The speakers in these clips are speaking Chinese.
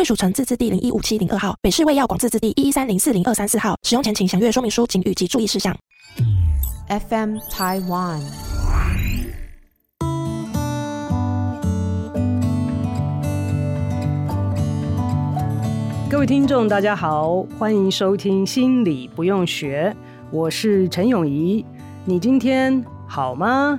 贵属城自治地零一五七零二号，北市卫药广自治地一一三零四零二三四号。使用前请详阅说明书、警语及注意事项。FM Taiwan。各位听众，大家好，欢迎收听《心理不用学》，我是陈永仪。你今天好吗？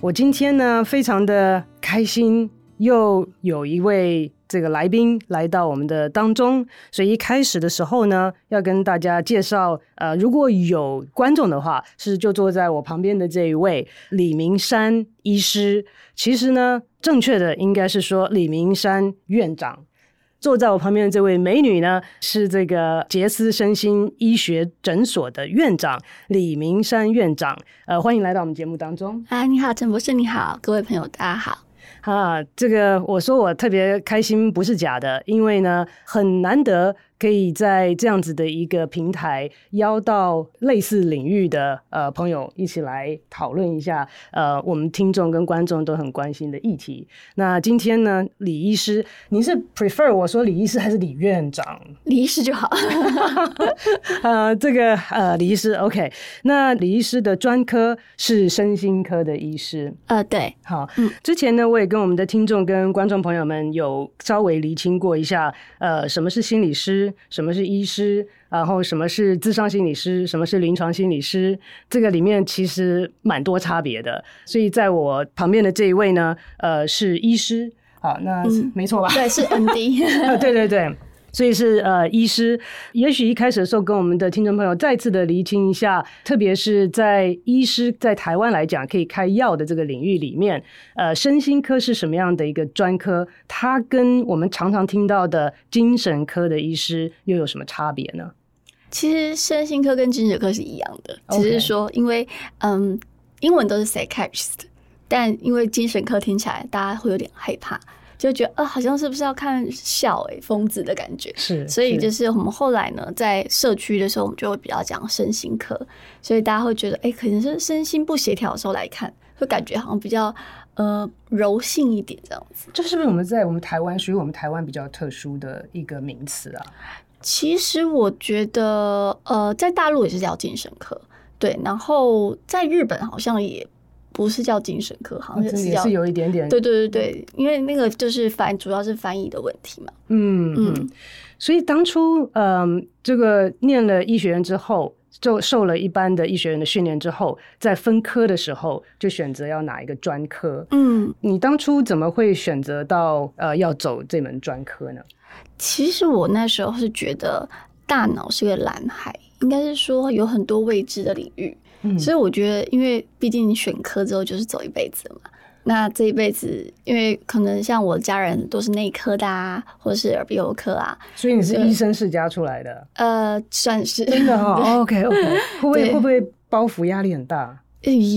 我今天呢，非常的开心，又有一位。这个来宾来到我们的当中，所以一开始的时候呢，要跟大家介绍，呃，如果有观众的话，是就坐在我旁边的这一位李明山医师。其实呢，正确的应该是说李明山院长。坐在我旁边的这位美女呢，是这个杰斯身心医学诊所的院长李明山院长。呃，欢迎来到我们节目当中。啊，你好，陈博士，你好，各位朋友，大家好。啊，这个我说我特别开心不是假的，因为呢，很难得。可以在这样子的一个平台邀到类似领域的呃朋友一起来讨论一下呃我们听众跟观众都很关心的议题。那今天呢，李医师，您是 prefer 我说李医师还是李院长？李医师就好。呃，这个呃李医师 OK。那李医师的专科是身心科的医师。呃，对，好。嗯，之前呢，我也跟我们的听众跟观众朋友们有稍微厘清过一下，呃，什么是心理师。什么是医师？然后什么是智商心理师？什么是临床心理师？这个里面其实蛮多差别的。所以在我旁边的这一位呢，呃，是医师。好，那、嗯、没错吧？对，是 ND。对对对。所以是呃，医师，也许一开始的时候跟我们的听众朋友再次的厘清一下，特别是在医师在台湾来讲可以开药的这个领域里面，呃，身心科是什么样的一个专科？它跟我们常常听到的精神科的医师又有什么差别呢？其实身心科跟精神科是一样的，只是说因为嗯，英文都是 psychiatrist，但因为精神科听起来大家会有点害怕。就觉得啊，好像是不是要看笑诶、欸，疯子的感觉是，所以就是我们后来呢，在社区的时候，我们就会比较讲身心科，所以大家会觉得，哎、欸，可能是身心不协调的时候来看，会感觉好像比较呃柔性一点这样子。这是不是我们在我们台湾属于我们台湾比较特殊的一个名词啊？其实我觉得，呃，在大陆也是叫精神科，对，然后在日本好像也。不是叫精神科，好像是有一点点。对对对对，因为那个就是翻，主要是翻译的问题嘛。嗯嗯。所以当初，嗯、呃，这个念了医学院之后，就受了一般的医学院的训练之后，在分科的时候，就选择要哪一个专科。嗯，你当初怎么会选择到呃要走这门专科呢？其实我那时候是觉得大脑是个蓝海，应该是说有很多未知的领域。嗯、所以我觉得，因为毕竟你选科之后就是走一辈子嘛。那这一辈子，因为可能像我家人都是内科的啊，或者是耳鼻喉科啊，所以你是医生世家出来的。呃，算是真的哈、哦。OK OK，会不会会不会包袱压力很大？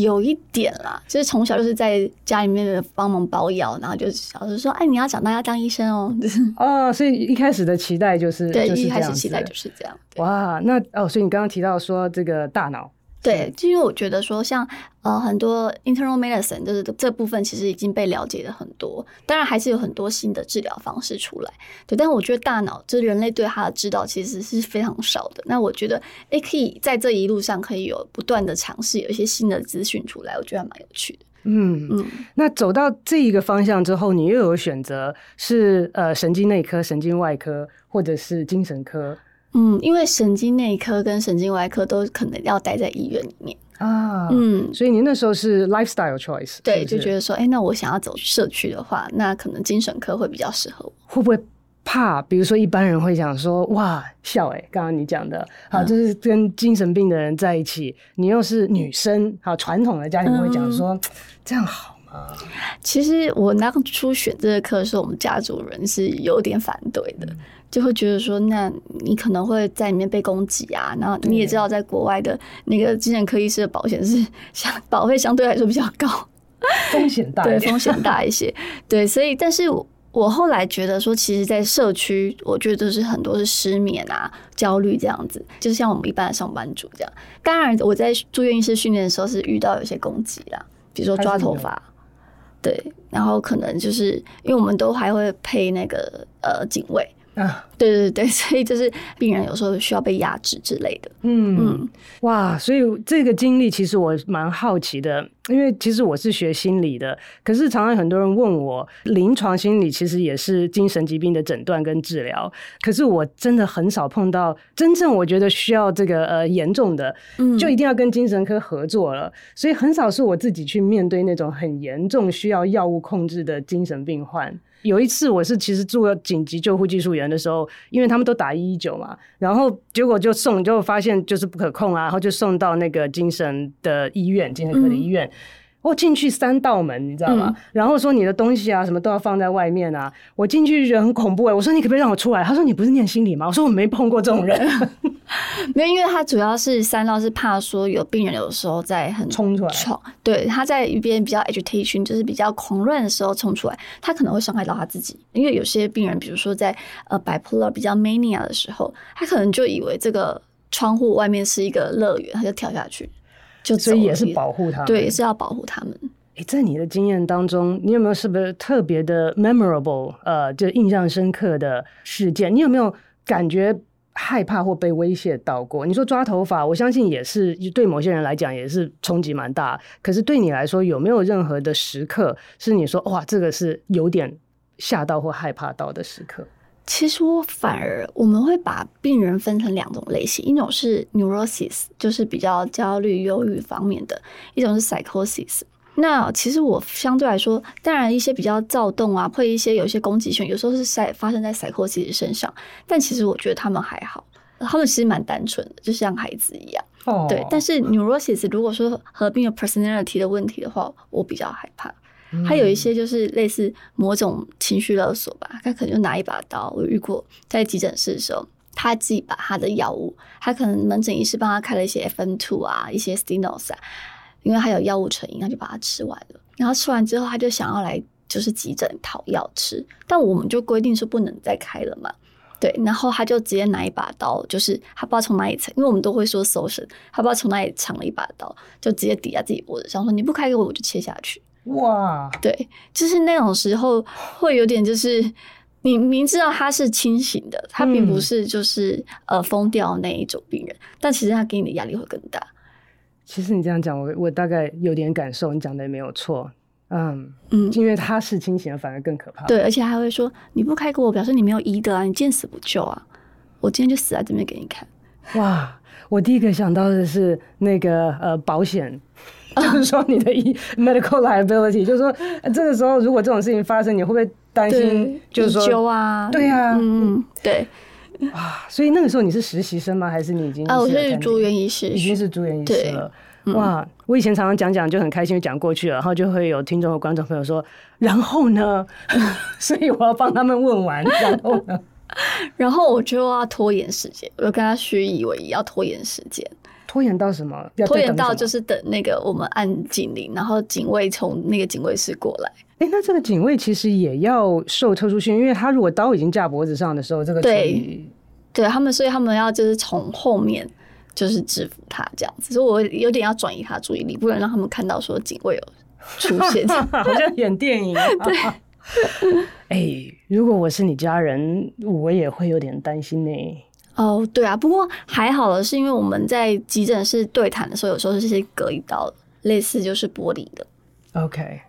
有一点啦，就是从小就是在家里面的帮忙包药，然后就是老师说：“哎，你要长大要当医生哦。”哦，所以一开始的期待就是对，就是、一开始期待就是这样。哇，那哦，所以你刚刚提到说这个大脑。对，就因为我觉得说像，像呃很多 internal medicine 就是这部分其实已经被了解的很多，当然还是有很多新的治疗方式出来。对，但我觉得大脑就是人类对它的知道其实是非常少的。那我觉得，哎，可以在这一路上可以有不断的尝试，有一些新的资讯出来，我觉得还蛮有趣的。嗯嗯。那走到这一个方向之后，你又有选择是呃神经内科、神经外科，或者是精神科？嗯，因为神经内科跟神经外科都可能要待在医院里面啊，嗯，所以您那时候是 lifestyle choice，对，是是就觉得说，哎、欸，那我想要走社区的话，那可能精神科会比较适合我。会不会怕？比如说一般人会讲说，哇，笑哎，刚刚你讲的，好，就是跟精神病的人在一起，你又是女生，好，传统的家庭会讲说，嗯、这样好。吗？其实我当初选这个课的时候，我们家族人是有点反对的，嗯、就会觉得说，那你可能会在里面被攻击啊。然后你也知道，在国外的那个精神科医师的保险是相保费相对来说比较高，风险大，对，风险大一些。对，所以但是。我后来觉得说，其实，在社区，我觉得都是很多是失眠啊、焦虑这样子，就是像我们一般的上班族这样。当然，我在住院医师训练的时候是遇到有些攻击啦，比如说抓头发，对，然后可能就是因为我们都还会配那个呃警卫。啊，对对对，所以就是病人有时候需要被压制之类的。嗯嗯，哇，所以这个经历其实我蛮好奇的，因为其实我是学心理的，可是常常很多人问我，临床心理其实也是精神疾病的诊断跟治疗，可是我真的很少碰到真正我觉得需要这个呃严重的，就一定要跟精神科合作了，所以很少是我自己去面对那种很严重需要药物控制的精神病患。有一次，我是其实做紧急救护技术员的时候，因为他们都打一一九嘛，然后结果就送，就发现就是不可控啊，然后就送到那个精神的医院，精神科的医院。嗯我进去三道门，你知道吗？嗯、然后说你的东西啊，什么都要放在外面啊。我进去就觉得很恐怖哎。我说你可不可以让我出来？他说你不是念心理吗？我说我没碰过这种人。没有，因为他主要是三道是怕说有病人有时候在很冲出来，对，他在一边比较 agitation，就是比较狂乱的时候冲出来，他可能会伤害到他自己。因为有些病人，比如说在呃 bipolar 比较 mania 的时候，他可能就以为这个窗户外面是一个乐园，他就跳下去。就所以也是保护他们，对，也是要保护他们。诶，在你的经验当中，你有没有是不是特别的 memorable，呃，就印象深刻的事件？你有没有感觉害怕或被威胁到过？你说抓头发，我相信也是对某些人来讲也是冲击蛮大。可是对你来说，有没有任何的时刻是你说哇，这个是有点吓到或害怕到的时刻？其实我反而我们会把病人分成两种类型，一种是 neurosis，就是比较焦虑、忧郁方面的；一种是 psychosis。那其实我相对来说，当然一些比较躁动啊，会一些有一些攻击性，有时候是在发生在 psychosis 身上。但其实我觉得他们还好，他们其实蛮单纯的，就像孩子一样。哦。对，但是 neurosis 如果说合并有 personality 的问题的话，我比较害怕。还有一些就是类似某种情绪勒索吧，他可能就拿一把刀。我遇过在急诊室的时候，他自己把他的药物，他可能门诊医师帮他开了一些 FN two 啊，一些 Stilnox 啊，因为他有药物成瘾，他就把它吃完了。然后吃完之后，他就想要来就是急诊讨药吃，但我们就规定说不能再开了嘛。对，然后他就直接拿一把刀，就是他不知道从哪里藏，因为我们都会说搜身，他不知道从哪里藏了一把刀，就直接抵在自己脖子上说：“你不开给我，我就切下去。”哇，对，就是那种时候会有点，就是你明知道他是清醒的，他并不是就是呃疯掉那一种病人，嗯、但其实他给你的压力会更大。其实你这样讲，我我大概有点感受，你讲的也没有错，嗯嗯，因为他是清醒的，反而更可怕。对，而且还会说你不开给我，表示你没有医德啊，你见死不救啊，我今天就死在这边给你看。哇，我第一个想到的是那个呃保险。就是说你的 medical liability，就是说这个时候如果这种事情发生，你会不会担心？就是说，救啊，对啊，嗯，对。哇，所以那个时候你是实习生吗？还是你已经是？啊，我是住院医师，已经是住院医师了。哇，我以前常常讲讲就很开心，就讲过去了，然后就会有听众和观众朋友说，然后呢？所以我要帮他们问完，然后呢？然后我就要拖延时间，我就跟他虚以为意，要拖延时间。拖延到什么？拖延到就是等那个我们按警铃，然后警卫从那个警卫室过来。哎、欸，那这个警卫其实也要受特殊训练，因为他如果刀已经架脖子上的时候，这个对，对他们，所以他们要就是从后面就是制服他这样子。所以我有点要转移他注意力，不能让他们看到说警卫有出现，好像演电影。对，哎、欸，如果我是你家人，我也会有点担心呢。哦，对啊，不过还好了，是因为我们在急诊室对谈的时候，有时候是些隔一道，类似就是玻璃的。Okay.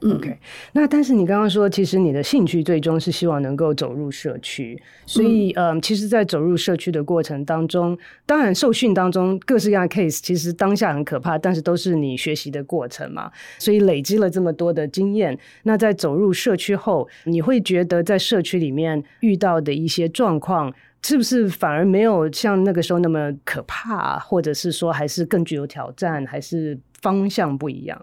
那但是你刚刚说，其实你的兴趣最终是希望能够走入社区，所以嗯，嗯，其实，在走入社区的过程当中，当然受训当中各式各样的 case，其实当下很可怕，但是都是你学习的过程嘛，所以累积了这么多的经验。那在走入社区后，你会觉得在社区里面遇到的一些状况，是不是反而没有像那个时候那么可怕，或者是说还是更具有挑战，还是方向不一样？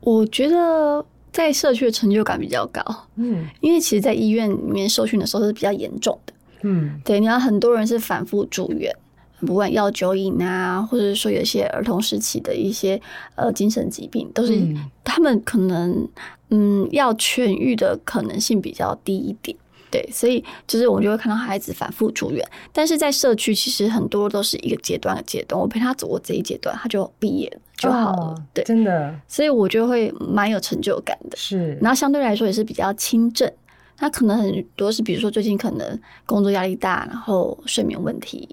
我觉得在社区的成就感比较高。嗯因为其实，在医院里面受训的时候是比较严重的。嗯对，你要很多人是反复住院，不管药酒瘾啊，或者说有一些儿童时期的一些呃精神疾病，都是嗯他们可能嗯要痊愈的可能性比较低一点。对，所以就是我就会看到孩子反复住院，但是在社区其实很多都是一个阶段的阶段，我陪他走过这一阶段，他就毕业了就好了。哦对，真的所以我就会蛮有成就感的。是，然后相对来说也是比较轻症，他可能很多是，比如说最近可能工作压力大，然后睡眠问题，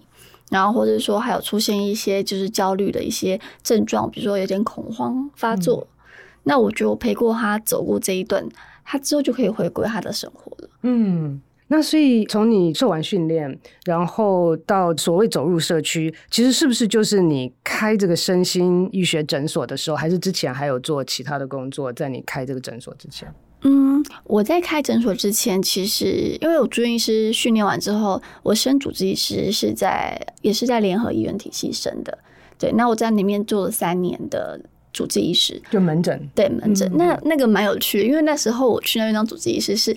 然后或者说还有出现一些就是焦虑的一些症状，比如说有点恐慌发作。嗯、那我觉得我陪过他走过这一段，他之后就可以回归他的生活了。嗯，那所以从你受完训练，然后到所谓走入社区，其实是不是就是你开这个身心医学诊所的时候，还是之前还有做其他的工作？在你开这个诊所之前？嗯，我在开诊所之前，其实因为我住院医师训练完之后，我升主治医师是在也是在联合医院体系升的。对，那我在里面做了三年的主治医师，就门诊。对门诊，嗯、那那个蛮有趣的，因为那时候我去那边当主治医师是，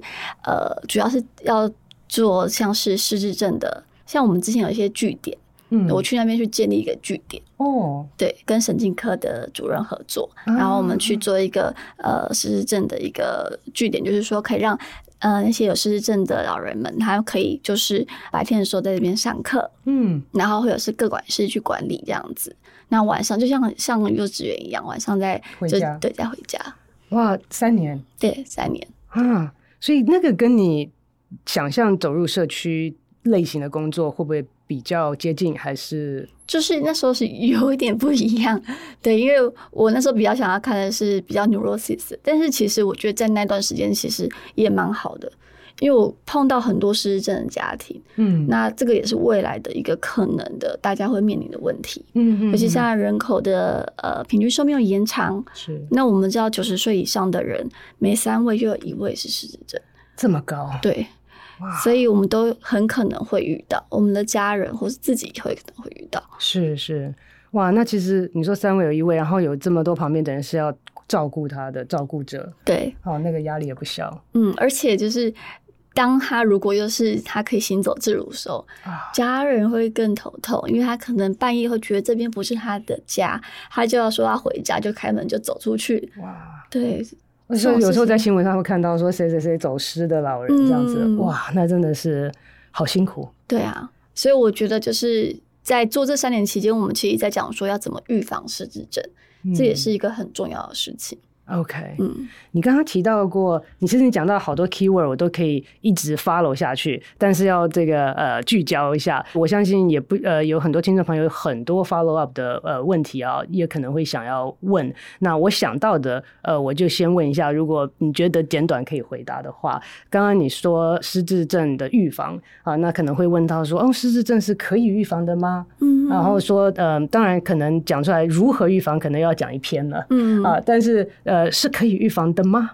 呃，主要是要做像是失智症的，像我们之前有一些据点。嗯，我去那边去建立一个据点。哦，对，跟神经科的主任合作，啊、然后我们去做一个呃失智症的一个据点，就是说可以让呃那些有失智症的老人们，他可以就是白天的时候在这边上课，嗯，然后或者是各管事去管理这样子，那晚上就像像幼稚园一样，晚上再回家，对，再回家。哇，三年，对，三年啊，所以那个跟你想象走入社区类型的工作会不会比较接近？还是就是那时候是 有一点不一样，对，因为我那时候比较想要看的是比较 neurosis，但是其实我觉得在那段时间其实也蛮好的，因为我碰到很多失智症的家庭，嗯，那这个也是未来的一个可能的大家会面临的问题，嗯。嗯，尤其现在人口的呃平均寿命延长，是，那我们知道九十岁以上的人每三位就有一位是失智症，这么高，对。所以，我们都很可能会遇到我们的家人，或是自己会可能会遇到。是是，哇，那其实你说三位有一位，然后有这么多旁边的人是要照顾他的照顾者，对，哦，那个压力也不小。嗯，而且就是当他如果又是他可以行走自如的时候，啊，家人会更头痛，因为他可能半夜会觉得这边不是他的家，他就要说他回家，就开门就走出去。哇，对。所以有时候在新闻上会看到说谁谁谁走失的老人这样子，嗯、哇，那真的是好辛苦。对啊，所以我觉得就是在做这三年期间，我们其实在讲说要怎么预防失智症，嗯、这也是一个很重要的事情。OK，嗯，你刚刚提到过，你其实你讲到好多 keyword，我都可以一直 follow 下去，但是要这个呃聚焦一下。我相信也不呃有很多听众朋友有很多 follow up 的呃问题啊，也可能会想要问。那我想到的呃，我就先问一下，如果你觉得简短可以回答的话，刚刚你说失智症的预防啊、呃，那可能会问到说，哦，失智症是可以预防的吗？嗯，然后说呃，当然可能讲出来如何预防，可能要讲一篇了。嗯啊、呃，但是呃。呃，是可以预防的吗？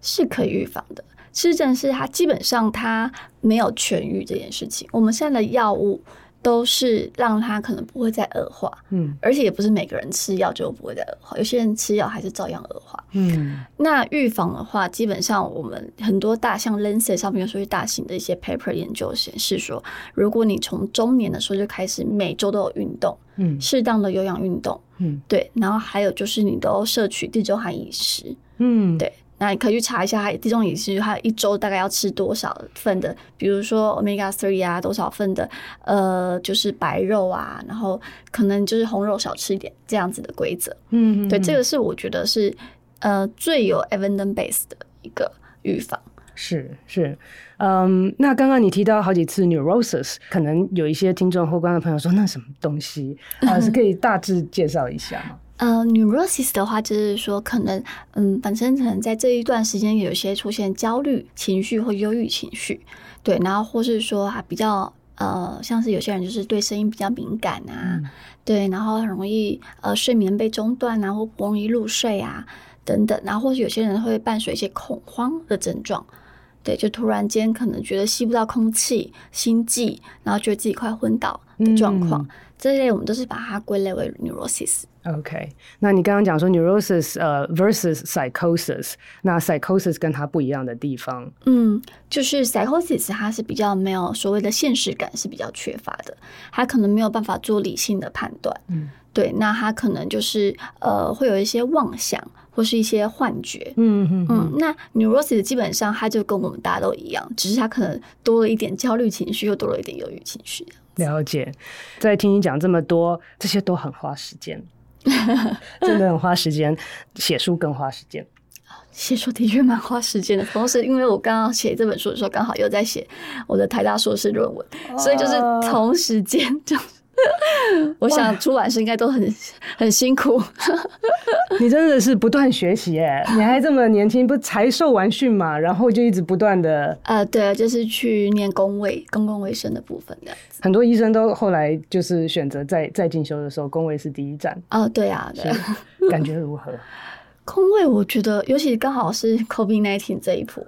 是可以预防的。失智症是它基本上它没有痊愈这件事情。我们现在的药物都是让它可能不会再恶化，嗯，而且也不是每个人吃药就不会再恶化，有些人吃药还是照样恶化，嗯。那预防的话，基本上我们很多大像 Lancet 上面有属于大型的一些 paper 研究显示说，如果你从中年的时候就开始每周都有运动，嗯，适当的有氧运动。嗯，对，然后还有就是你都摄取地中海饮食，嗯，对，那你可以去查一下，地中海饮食它一周大概要吃多少份的，比如说 omega three 啊，多少份的，呃，就是白肉啊，然后可能就是红肉少吃一点这样子的规则，嗯，对，这个是我觉得是呃最有 evidence base 的一个预防。是是，嗯，那刚刚你提到好几次 neurosis，可能有一些听众或观众朋友说，那什么东西啊、呃？是可以大致介绍一下吗？呃，neurosis 的话，就是说可能，嗯，本身可能在这一段时间有些出现焦虑情绪或忧郁情绪，对，然后或是说啊比较呃，像是有些人就是对声音比较敏感啊，嗯、对，然后很容易呃睡眠被中断啊，或不容易入睡啊等等，然后或是有些人会伴随一些恐慌的症状。对，就突然间可能觉得吸不到空气、心悸，然后觉得自己快昏倒的状况，嗯、这一类我们都是把它归类为 neurosis。OK，那你刚刚讲说 neurosis 呃 versus psychosis，那 psychosis 跟它不一样的地方，嗯，就是 psychosis 它是比较没有所谓的现实感是比较缺乏的，它可能没有办法做理性的判断，嗯，对，那它可能就是呃会有一些妄想或是一些幻觉，嗯嗯嗯，那 neurosis 基本上它就跟我们大家都一样，只是它可能多了一点焦虑情绪，又多了一点忧郁情绪。了解，在听你讲这么多，这些都很花时间。真的很花时间，写书更花时间。写书的确蛮花时间的，同时因为我刚刚写这本书的时候，刚好又在写我的台大硕士论文，哦、所以就是同时间就。我想出版社应该都很 很辛苦。你真的是不断学习哎！你还这么年轻，不才受完训嘛？然后就一直不断的……呃，对啊，就是去念公卫、公共卫生的部分的。很多医生都后来就是选择在在进修的时候，公卫是第一站。哦，对啊，对，感觉如何？公卫我觉得，尤其刚好是 COVID-19 这一波，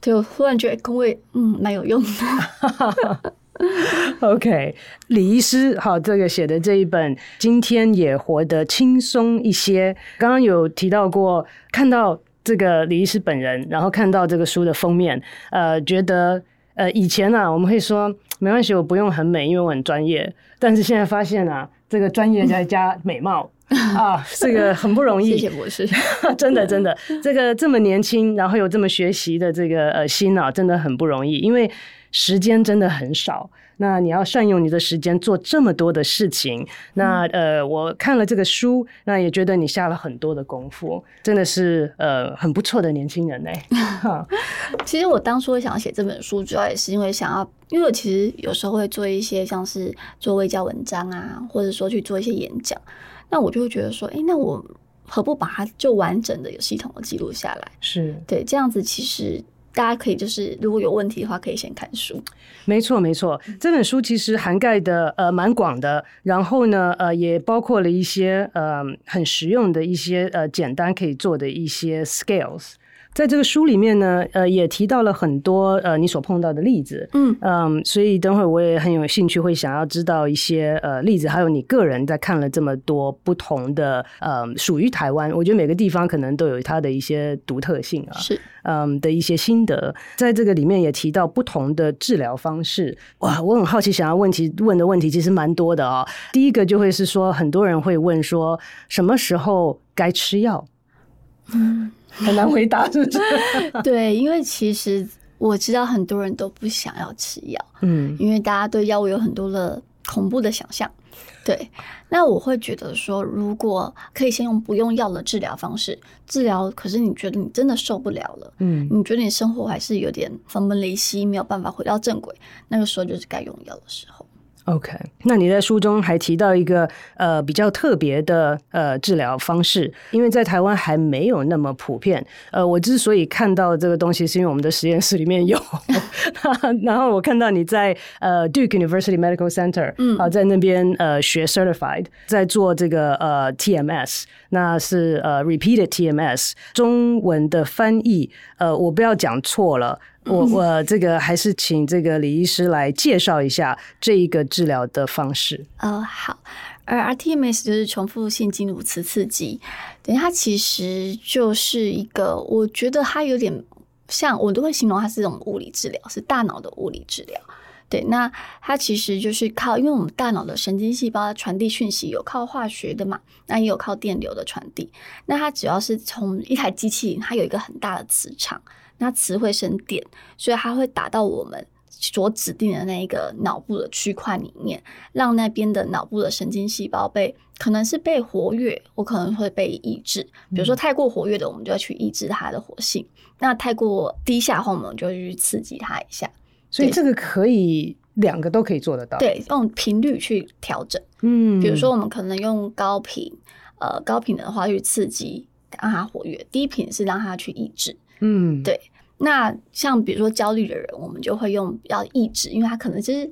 对我忽然觉得公卫嗯蛮有用的。OK，李医师，好，这个写的这一本《今天也活得轻松一些》，刚刚有提到过，看到这个李医师本人，然后看到这个书的封面，呃，觉得呃以前啊，我们会说没关系，我不用很美，因为我很专业，但是现在发现啊，这个专业再加美貌。啊，这个很不容易。谢谢博士，真的真的，这个这么年轻，然后有这么学习的这个呃心啊，真的很不容易，因为。时间真的很少，那你要善用你的时间做这么多的事情。那呃，我看了这个书，那也觉得你下了很多的功夫，真的是呃很不错的年轻人呢。其实我当初想要写这本书，主要也是因为想要，因为我其实有时候会做一些像是做微教文章啊，或者说去做一些演讲，那我就会觉得说，哎，那我何不把它就完整的有系统的记录下来？是对，这样子其实。大家可以就是如果有问题的话，可以先看书。没错，没错，这本书其实涵盖的呃蛮广的，然后呢呃也包括了一些呃很实用的一些呃简单可以做的一些 skills。在这个书里面呢，呃，也提到了很多呃你所碰到的例子，嗯嗯，所以等会儿我也很有兴趣，会想要知道一些呃例子，还有你个人在看了这么多不同的呃属于台湾，我觉得每个地方可能都有它的一些独特性啊，是嗯的一些心得，在这个里面也提到不同的治疗方式，哇，我很好奇，想要问题问的问题其实蛮多的哦。第一个就会是说，很多人会问说，什么时候该吃药？嗯。很难回答，是不是？对，因为其实我知道很多人都不想要吃药，嗯，因为大家对药物有很多的恐怖的想象。对，那我会觉得说，如果可以先用不用药的治疗方式治疗，可是你觉得你真的受不了了，嗯，你觉得你生活还是有点分崩离析，没有办法回到正轨，那个时候就是该用药的时候。OK，那你在书中还提到一个呃比较特别的呃治疗方式，因为在台湾还没有那么普遍。呃，我之所以看到这个东西，是因为我们的实验室里面有，然后我看到你在呃 Duke University Medical Center，嗯，啊，在那边呃学 Certified，在做这个呃 TMS，那是呃 Repeated TMS，中文的翻译呃我不要讲错了。我我这个还是请这个李医师来介绍一下这一个治疗的方式。哦，好，而 rTMS 就是重复性经颅磁刺激，等于它其实就是一个，我觉得它有点像，我都会形容它是这种物理治疗，是大脑的物理治疗。对，那它其实就是靠，因为我们大脑的神经细胞传递讯息有靠化学的嘛，那也有靠电流的传递。那它主要是从一台机器，它有一个很大的磁场。那词会生点，所以它会打到我们所指定的那一个脑部的区块里面，让那边的脑部的神经细胞被可能是被活跃，我可能会被抑制。比如说太过活跃的，我们就要去抑制它的活性；嗯、那太过低下的话，我们就去刺激它一下。所以这个可以两个都可以做得到。对，用频率去调整。嗯，比如说我们可能用高频，呃，高频的话去刺激让它活跃；低频是让它去抑制。嗯，对。那像比如说焦虑的人，我们就会用要抑制，因为他可能就是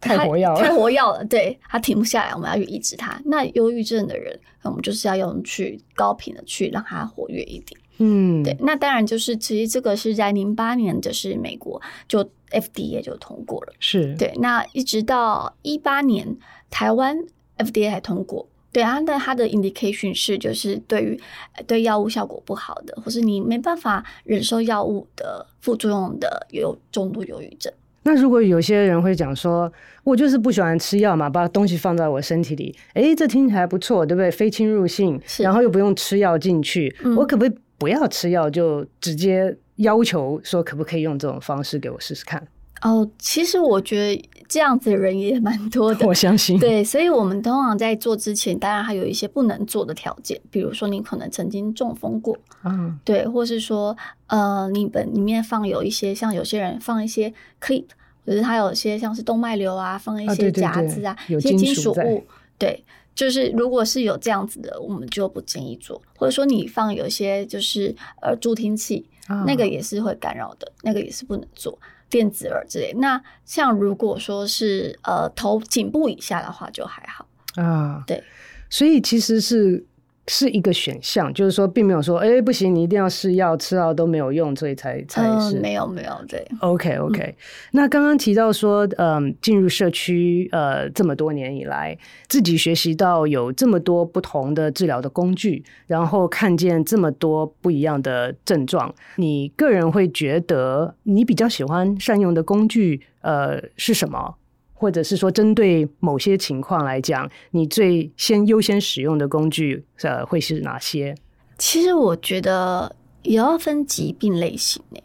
太活跃了，太活跃了，对，他停不下来，我们要去抑制他。那忧郁症的人，我们就是要用去高频的去让他活跃一点。嗯，对。那当然就是其实这个是在零八年，就是美国就 FDA 就通过了，是。对。那一直到一八年，台湾 FDA 还通过。对啊，但它的 indication 是就是对于对药物效果不好的，或是你没办法忍受药物的副作用的有重度忧郁症。那如果有些人会讲说，我就是不喜欢吃药嘛，把东西放在我身体里，哎，这听起来不错，对不对？非侵入性，然后又不用吃药进去，嗯、我可不可以不要吃药，就直接要求说可不可以用这种方式给我试试看？哦，其实我觉得这样子的人也蛮多的，我相信。对，所以我们通常在做之前，当然还有一些不能做的条件，比如说你可能曾经中风过，嗯，对，或是说呃，你本里面放有一些像有些人放一些 clip，或者他有些像是动脉瘤啊，放一些夹子啊，啊对对对，一些金属物，对，就是如果是有这样子的，我们就不建议做，或者说你放有些就是呃助听器，嗯，那个也是会干扰的，那个也是不能做。电子耳之类，那像如果说是呃头颈部以下的话，就还好啊。对，所以其实是。是一个选项，就是说，并没有说，哎、欸，不行，你一定要试药，吃药都没有用，所以才才是。嗯、没有没有，对。OK OK，、嗯、那刚刚提到说，嗯，进入社区，呃，这么多年以来，自己学习到有这么多不同的治疗的工具，然后看见这么多不一样的症状，你个人会觉得你比较喜欢善用的工具，呃，是什么？或者是说，针对某些情况来讲，你最先优先使用的工具，呃，会是哪些？其实我觉得也要分疾病类型诶，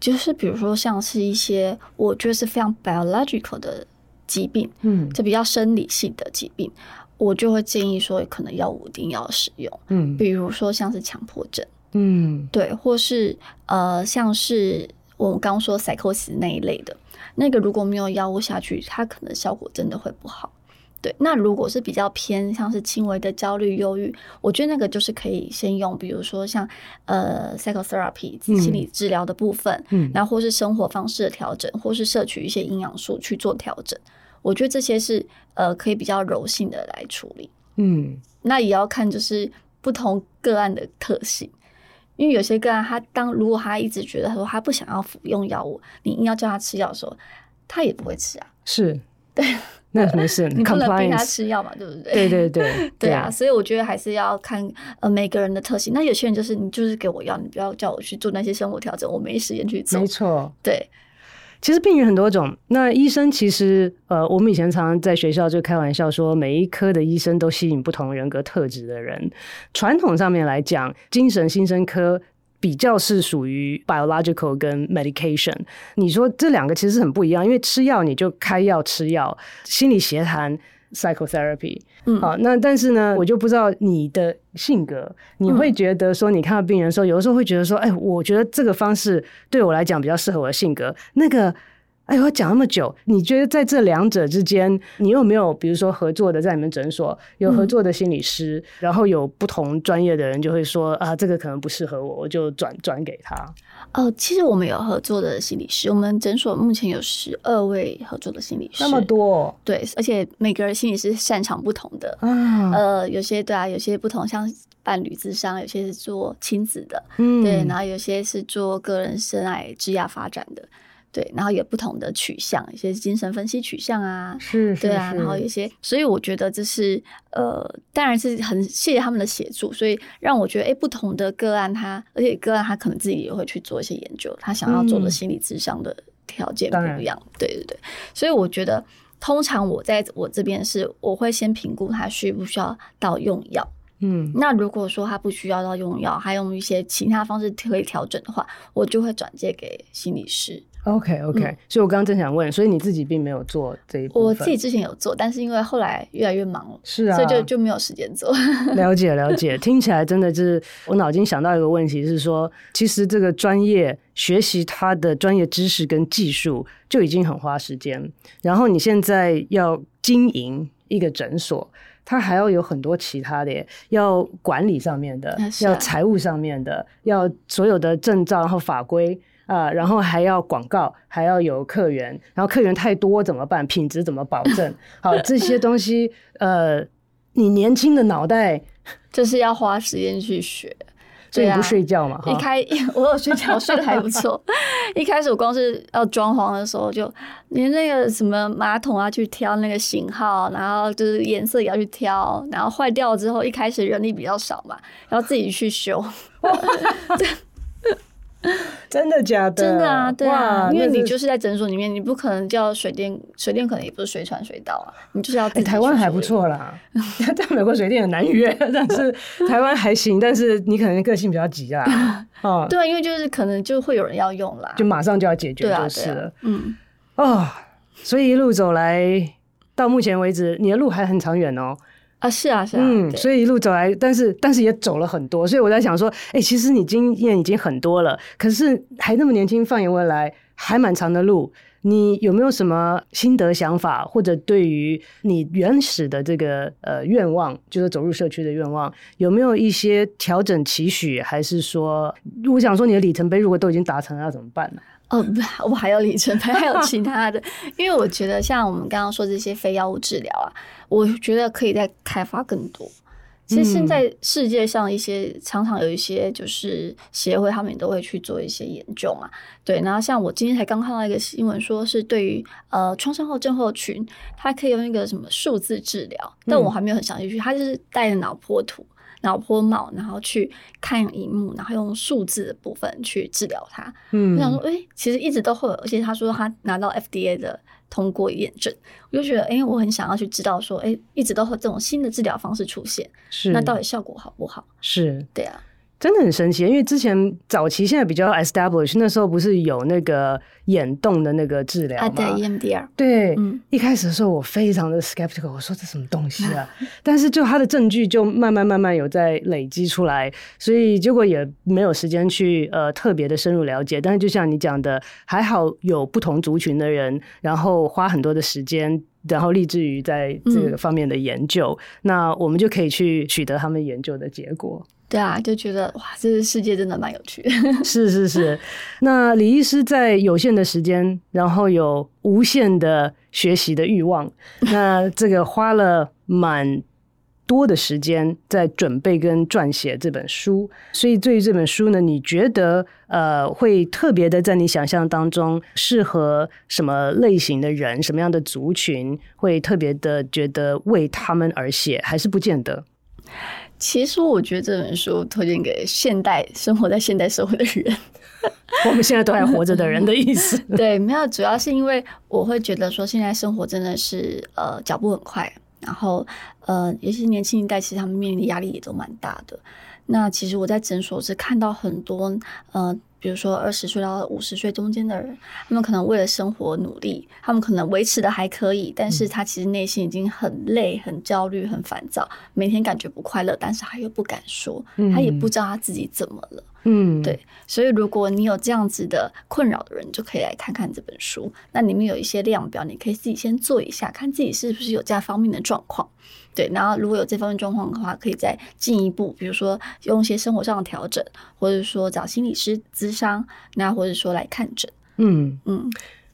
就是比如说像是一些我觉得是非常 biological 的疾病，嗯，就比较生理性的疾病，我就会建议说，可能药物一定要使用，嗯，比如说像是强迫症，嗯，对，或是呃，像是我们刚刚说 psychosis 那一类的。那个如果没有药物下去，它可能效果真的会不好。对，那如果是比较偏像是轻微的焦虑、忧郁，我觉得那个就是可以先用，比如说像呃 psychotherapy 心理治疗的部分，嗯，然后或是生活方式的调整，或是摄取一些营养素去做调整。我觉得这些是呃可以比较柔性的来处理。嗯，那也要看就是不同个案的特性。因为有些个案，他当如果他一直觉得说他不想要服用药物，你硬要叫他吃药的时候，他也不会吃啊。是，对，那没事，你不能逼他吃药嘛，对不对？对对 对，对啊。所以我觉得还是要看呃每个人的特性。那有些人就是你就是给我药，你不要叫我去做那些生活调整，我没时间去做。没错，对。其实病人很多种，那医生其实呃，我们以前常常在学校就开玩笑说，每一科的医生都吸引不同人格特质的人。传统上面来讲，精神心生科比较是属于 biological 跟 medication。你说这两个其实很不一样，因为吃药你就开药吃药，心理协谈。Psychotherapy，嗯，好，那但是呢，我就不知道你的性格，你会觉得说，你看到病人的时候，有的时候会觉得说，哎，我觉得这个方式对我来讲比较适合我的性格，那个。哎，我讲那么久，你觉得在这两者之间，你有没有比如说合作的，在你们诊所有合作的心理师，嗯、然后有不同专业的人就会说啊，这个可能不适合我，我就转转给他。哦，其实我们有合作的心理师，我们诊所目前有十二位合作的心理师，那么多，对，而且每个人心理师擅长不同的，啊、呃，有些对啊，有些不同，像伴侣咨商，有些是做亲子的，嗯，对，然后有些是做个人深爱职业发展的。对，然后有不同的取向，一些精神分析取向啊，是，对啊，然后有些，所以我觉得这是呃，当然是很谢谢他们的协助，所以让我觉得，哎，不同的个案他，而且个案他可能自己也会去做一些研究，他想要做的心理智商的条件不一样，对对对，所以我觉得，通常我在我这边是，我会先评估他需不需要到用药，嗯，那如果说他不需要到用药，还用一些其他方式可以调整的话，我就会转介给心理师。OK OK，嗯，所以我刚刚正想问，所以你自己并没有做这一部分。我自己之前有做，但是因为后来越来越忙了，是啊，所以就就没有时间做。了解了解，听起来真的就是我脑筋想到一个问题，是说其实这个专业学习它的专业知识跟技术就已经很花时间，然后你现在要经营一个诊所，它还要有很多其他的，要管理上面的，啊、要财务上面的，要所有的证照然后法规。啊，然后还要广告，还要有客源，然后客源太多怎么办？品质怎么保证？好，这些东西，呃，你年轻的脑袋就是要花时间去学。所以你不睡觉嘛？一开 我有睡觉，我睡得还不错。一开始我光是要装潢的时候，就连那个什么马桶啊，去挑那个型号，然后就是颜色也要去挑，然后坏掉了之后，一开始人力比较少嘛，然后自己去修。真的假的？真的啊，对啊，因为你就是在诊所里面，你不可能叫水电，水电可能也不是随传随到啊，你就是要。哎，台湾还不错啦，在美国水电很难约，但是台湾还行，但是你可能个性比较急啊。哦，对啊，因为就是可能就会有人要用啦，就马上就要解决就是了。嗯，哦，所以一路走来到目前为止，你的路还很长远哦。啊，是啊，是啊，嗯，所以一路走来，但是但是也走了很多，所以我在想说，哎、欸，其实你经验已经很多了，可是还那么年轻，放眼未来还蛮长的路，你有没有什么心得想法，或者对于你原始的这个呃愿望，就是走入社区的愿望，有没有一些调整期许，还是说，我想说你的里程碑如果都已经达成了，要怎么办呢？哦，不，我还有里程碑，还有其他的，因为我觉得像我们刚刚说这些非药物治疗啊，我觉得可以再开发更多。其实现在世界上一些、嗯、常常有一些就是协会，他们也都会去做一些研究嘛。对，然后像我今天才刚看到一个新闻，说是对于呃创伤后症候群，它可以用一个什么数字治疗，但我还没有很详细去，它就是带着脑波图。脑波帽，然后去看荧幕，然后用数字的部分去治疗它。嗯，我想说，哎、欸，其实一直都会有，而且他说他拿到 FDA 的通过验证，我就觉得，哎、欸，我很想要去知道说，哎、欸，一直都会这种新的治疗方式出现，是那到底效果好不好？是，对啊。真的很神奇，因为之前早期现在比较 established，那时候不是有那个眼动的那个治疗吗？啊，对，EMDR。对，嗯，一开始的时候我非常的 skeptical，我说这什么东西啊？但是就它的证据就慢慢慢慢有在累积出来，所以结果也没有时间去呃特别的深入了解。但是就像你讲的，还好有不同族群的人，然后花很多的时间，然后立志于在这个方面的研究，嗯，那我们就可以去取得他们研究的结果。对啊，就觉得哇，这个世界真的蛮有趣 的。是是是，那李医师在有限的时间，然后有无限的学习的欲望，那这个花了蛮多的时间在准备跟撰写这本书。所以对于这本书呢，你觉得呃会特别的在你想象当中适合什么类型的人，什么样的族群会特别的觉得为他们而写，还是不见得？其实我觉得这本书推荐给现代生活在现代社会的人，我们现在都还活着的人的意思。对，没有，主要是因为我会觉得说，现在生活真的是呃脚步很快，然后呃，尤其是年轻一代，其实他们面临的压力也都蛮大的。那其实我在诊所是看到很多呃。比如说二十岁到五十岁中间的人，他们可能为了生活努力，他们可能维持的还可以，但是他其实内心已经很累、很焦虑、很烦躁，每天感觉不快乐，但是他又不敢说，他也不知道他自己怎么了。嗯，对，所以如果你有这样子的困扰的人，就可以来看看这本书。那里面有一些量表，你可以自己先做一下，看自己是不是有这方面的状况。对，然后如果有这方面状况的话，可以再进一步，比如说用一些生活上的调整，或者说找心理师咨商，那或者说来看诊。嗯嗯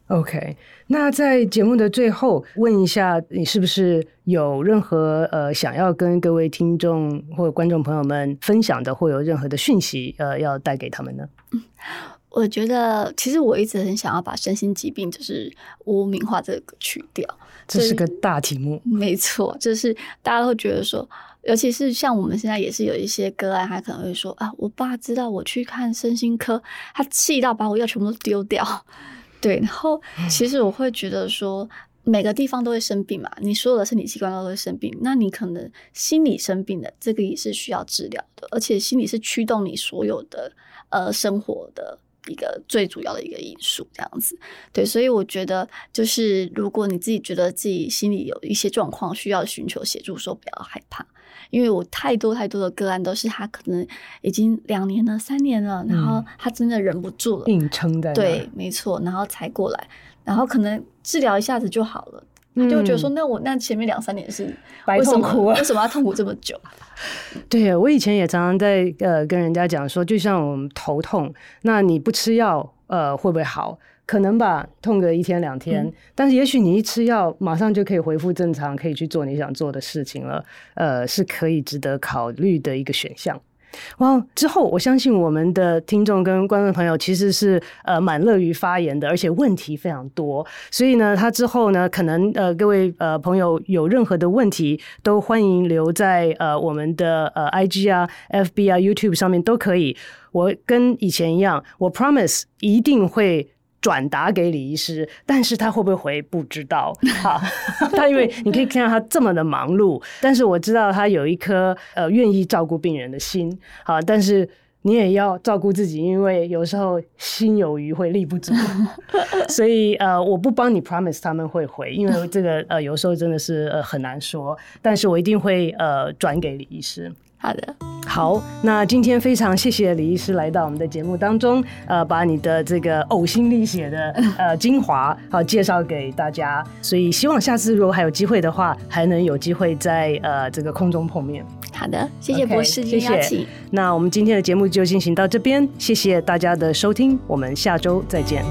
，OK。那在节目的最后，问一下，你是不是有任何呃想要跟各位听众或者观众朋友们分享的，或有任何的讯息呃要带给他们呢？嗯，我觉得其实我一直很想要把身心疾病就是污名化这个去掉。这是个大题目，没错，就是大家都会觉得说，尤其是像我们现在也是有一些个案，他可能会说啊，我爸知道我去看身心科，他气到把我药全部都丢掉。对，然后其实我会觉得说，每个地方都会生病嘛，你所有的身体器官都会生病，那你可能心理生病的这个也是需要治疗的，而且心理是驱动你所有的呃生活的。一个最主要的一个因素，这样子，对，所以我觉得，就是如果你自己觉得自己心里有一些状况需要寻求协助，说不要害怕，因为我太多太多的个案都是他可能已经两年了、三年了，然后他真的忍不住了，硬撑的，对，没错，然后才过来，然后可能治疗一下子就好了。他就觉得说，那我那前面两三年是白痛苦啊，为什么要痛苦这么久？对，我以前也常常在呃跟人家讲说，就像我们头痛，那你不吃药呃会不会好？可能吧，痛个一天两天，嗯、但是也许你一吃药，马上就可以恢复正常，可以去做你想做的事情了。呃，是可以值得考虑的一个选项。哇！之后我相信我们的听众跟观众朋友其实是呃蛮乐于发言的，而且问题非常多。所以呢，他之后呢，可能呃各位呃朋友有任何的问题，都欢迎留在呃我们的呃 IG 啊、FB 啊、YouTube 上面都可以。我跟以前一样，我 promise 一定会。转达给李医师，但是他会不会回不知道。好，他因为你可以看到他这么的忙碌，但是我知道他有一颗呃愿意照顾病人的心。好，但是你也要照顾自己，因为有时候心有余会力不足，所以呃我不帮你 promise 他们会回，因为这个呃有时候真的是呃很难说，但是我一定会呃转给李医师。好的，好，那今天非常谢谢李医师来到我们的节目当中，呃，把你的这个呕心沥血的呃精华好介绍给大家，所以希望下次如果还有机会的话，还能有机会在呃这个空中碰面。好的，谢谢博士谢谢。那我们今天的节目就进行到这边，谢谢大家的收听，我们下周再见。